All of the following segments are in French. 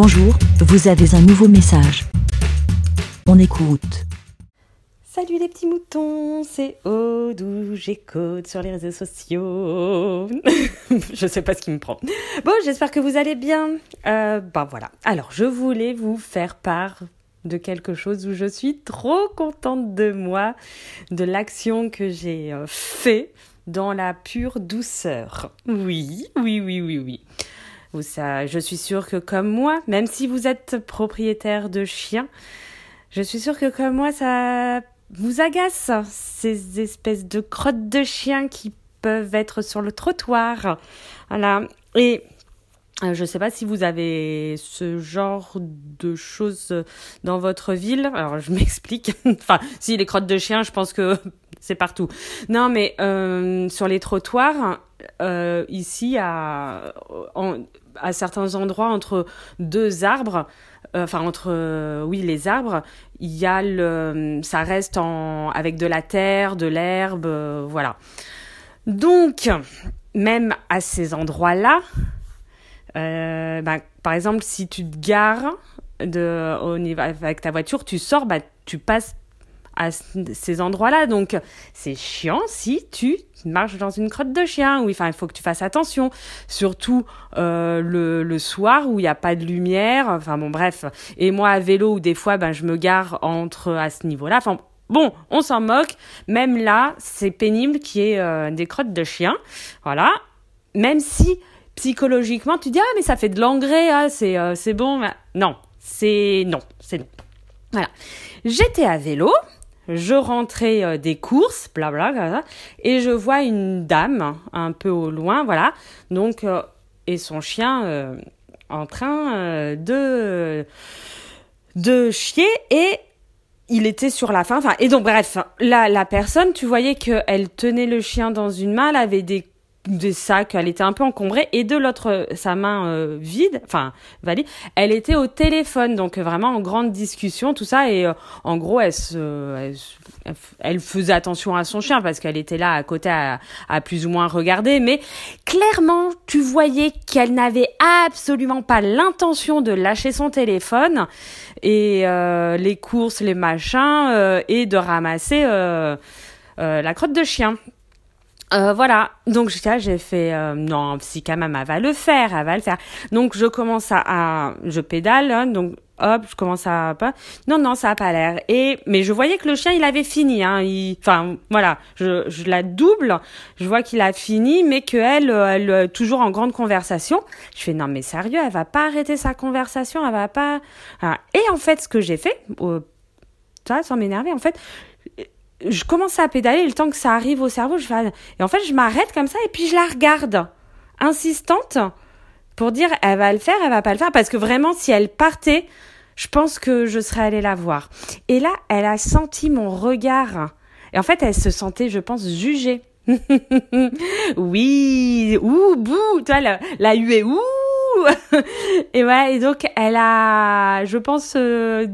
Bonjour, vous avez un nouveau message. On écoute. Salut les petits moutons, c'est Aude ou j'écoute sur les réseaux sociaux. je sais pas ce qui me prend. Bon, j'espère que vous allez bien. Euh, ben voilà. Alors, je voulais vous faire part de quelque chose où je suis trop contente de moi, de l'action que j'ai euh, fait dans la pure douceur. Oui, oui, oui, oui, oui. Ou ça, je suis sûre que comme moi, même si vous êtes propriétaire de chiens, je suis sûre que comme moi, ça vous agace, ces espèces de crottes de chiens qui peuvent être sur le trottoir. Voilà. Et euh, je ne sais pas si vous avez ce genre de choses dans votre ville. Alors, je m'explique. enfin, si les crottes de chiens, je pense que c'est partout. Non, mais euh, sur les trottoirs, euh, ici, à, à certains endroits, entre deux arbres, euh, enfin entre oui les arbres, il y a le, ça reste en avec de la terre, de l'herbe, voilà. Donc même à ces endroits-là, bah, par exemple si tu te gares de au niveau avec ta voiture, tu sors, bah tu passes à ces endroits-là. Donc, c'est chiant si tu marches dans une crotte de chien. Oui, enfin, il faut que tu fasses attention. Surtout euh, le, soir où il n'y a pas de lumière. Enfin, bon, bref. Et moi, à vélo, où des fois, ben, je me gare entre à ce niveau-là. Enfin, Bon, on s'en moque. Même là, c'est pénible qu'il y ait euh, des crottes de chien. Voilà. Même si psychologiquement, tu dis ah mais ça fait de l'engrais, ah, c'est euh, bon. Non, c'est non, c'est non. Voilà. J'étais à vélo je rentrais euh, des courses, bla, et je vois une dame un peu au loin, voilà, donc euh, et son chien euh, en train de de chier et il était sur la fin, enfin et donc bref, la la personne, tu voyais qu'elle tenait le chien dans une main, elle avait des des sacs, elle était un peu encombrée, et de l'autre, sa main euh, vide, enfin valide, elle était au téléphone, donc vraiment en grande discussion, tout ça, et euh, en gros, elle, elle, faisait attention à son chien parce qu'elle était là à côté à, plus ou moins regarder, mais clairement, tu voyais qu'elle n'avait absolument pas l'intention de lâcher son téléphone et euh, les courses, les machins, et de ramasser la crotte de chien. Euh, voilà, donc j'ai fait euh, non si quand même elle va le faire, elle va le faire. Donc je commence à, je pédale, hein, donc hop, je commence à pas. Non non ça a pas l'air. Et mais je voyais que le chien il avait fini, hein. enfin voilà, je, je la double, je vois qu'il a fini, mais que elle, elle toujours en grande conversation. Je fais non mais sérieux, elle va pas arrêter sa conversation, elle va pas. Et en fait ce que j'ai fait, euh, ça sans m'énerver en fait je commence à pédaler le temps que ça arrive au cerveau. Je fais, et en fait, je m'arrête comme ça et puis je la regarde, insistante, pour dire elle va le faire, elle va pas le faire. Parce que vraiment, si elle partait, je pense que je serais allée la voir. Et là, elle a senti mon regard. Et en fait, elle se sentait, je pense, jugée. oui, ouh, bouh, toi, la, la huée, ouh. et ouais, et donc, elle a, je pense, euh,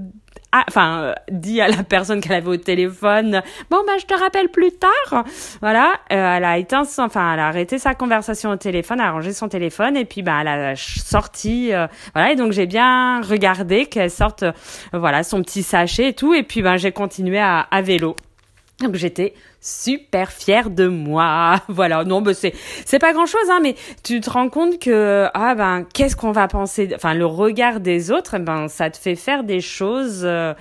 enfin, euh, dit à la personne qu'elle avait au téléphone, bon, bah, je te rappelle plus tard. Voilà, euh, elle a éteint, enfin, elle a arrêté sa conversation au téléphone, a rangé son téléphone et puis, bah, elle a sorti, euh, voilà, et donc j'ai bien regardé qu'elle sorte, voilà, son petit sachet et tout, et puis, ben, j'ai continué à, à vélo. Donc j'étais super fière de moi. Voilà, non, bah c'est c'est pas grand chose, hein, mais tu te rends compte que ah ben qu'est-ce qu'on va penser, enfin le regard des autres, ben ça te fait faire des choses, euh,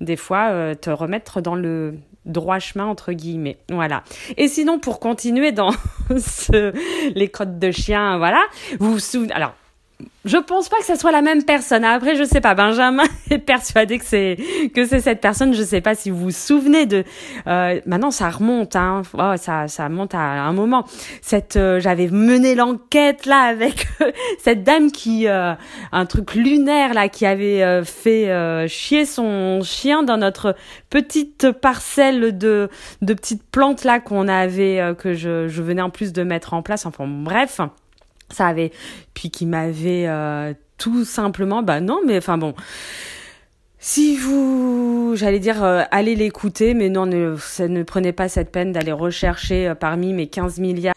des fois euh, te remettre dans le droit chemin entre guillemets. Voilà. Et sinon pour continuer dans les crottes de chien, voilà, vous vous souvenez alors je pense pas que ça soit la même personne. Après, je sais pas. Benjamin persuadé que c'est que c'est cette personne. Je sais pas si vous vous souvenez de. Euh, maintenant, ça remonte. Hein. Oh, ça ça monte à un moment. Cette euh, j'avais mené l'enquête là avec euh, cette dame qui euh, un truc lunaire là qui avait fait chier son chien dans notre petite parcelle de de petites plantes là qu'on avait que je je venais en plus de mettre en place. Enfin bref ça avait puis qui m'avait euh, tout simplement bah non mais enfin bon si vous j'allais dire euh, allez l'écouter mais non ne ne prenez pas cette peine d'aller rechercher euh, parmi mes 15 milliards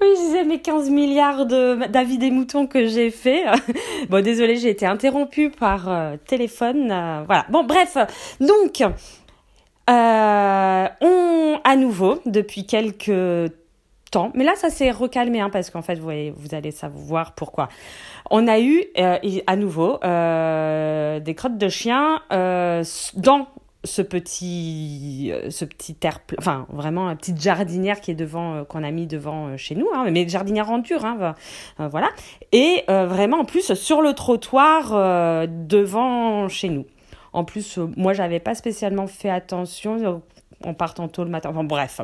Oui, je mes 15 milliards d'avis des moutons que j'ai fait. bon, désolé, j'ai été interrompue par euh, téléphone. voilà. Bon, bref. Donc, on, à nouveau, depuis quelques mais là, ça s'est recalmé, hein, parce qu'en fait, vous, allez savoir pourquoi. On a eu, euh, à nouveau, euh, des crottes de chiens euh, dans ce petit ce petit terre enfin vraiment une petite jardinière qui est devant qu'on a mis devant chez nous hein, mais jardinière en dur hein, voilà. Et vraiment en plus sur le trottoir devant chez nous. En plus moi j'avais pas spécialement fait attention en partant tôt le matin enfin bref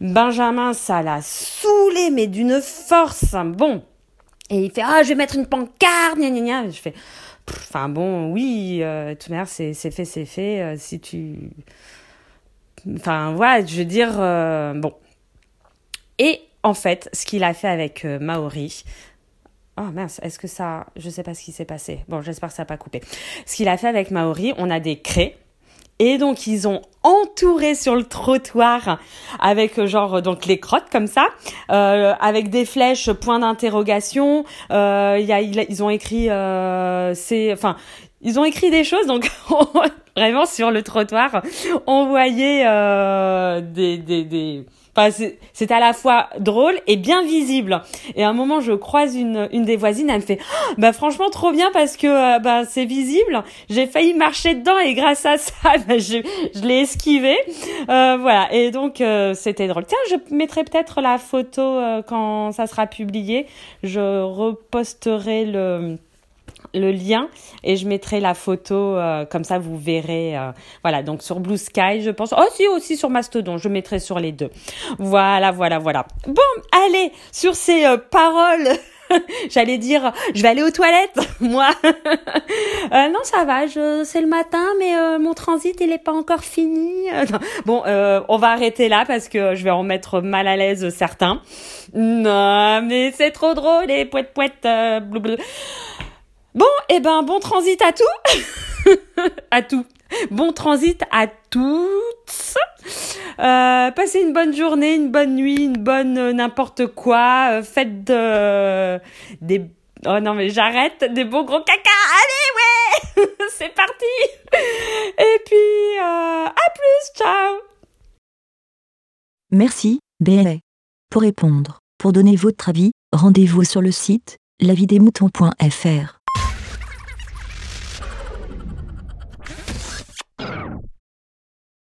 Benjamin ça l'a saoulé mais d'une force bon et il fait ah je vais mettre une pancarte gna gna gna je fais Enfin bon, oui, euh, de toute manière, c'est fait, c'est fait. euh, si tu. Enfin voilà, je veux dire, euh, bon. Et en fait, ce qu'il a fait avec Maori. Oh mince, est-ce que ça. Je sais pas ce qui s'est passé. Bon, j'espère que ça n'a pas coupé. Ce qu'il a fait avec Maori, on a des craies. Et donc, ils ont entouré sur le trottoir avec euh, genre donc les crottes comme ça, euh, avec des flèches, point d'interrogation. Euh, y a- ils ont écrit, euh, c'est, enfin, ils ont écrit des choses. Donc vraiment sur le trottoir, on voyait euh, des, des, des. Enfin, c'est- à la fois drôle et bien visible. Et à un moment, je croise une, une des voisines, elle me fait, Ah, bah franchement trop bien parce que euh, bah c'est visible. J'ai failli marcher dedans et grâce à ça, bah, je, je l'ai esquivé. Euh, voilà. Et donc euh, c'était drôle. Tiens, je mettrai peut-être la photo euh, quand ça sera publié. Je reposterai le le lien et je mettrai la photo euh, comme ça vous verrez euh, voilà donc sur Blue Sky je pense oh si aussi sur Mastodon je mettrai sur les deux voilà voilà voilà bon allez sur ces euh, paroles J'allais dire, je vais aller aux toilettes, moi. Euh, non, ça va, c'est le matin, mais euh, mon transit, il est pas encore fini. Euh. Bon, euh, on va arrêter là parce que je vais en mettre mal à l'aise certains. Non, mais c'est trop drôle, les poètes poètes. Et ben, bon transit à tout. à tout. Bon transit à toutes. Euh, passez une bonne journée, une bonne nuit, une bonne euh, n'importe quoi. Euh, faites de, des... Oh non, mais j'arrête. Des bons gros caca. Allez, ouais C'est parti Et puis, à plus, ciao Merci, BLA. Pour répondre, pour donner votre avis, rendez-vous sur le site lavidemouton.fr.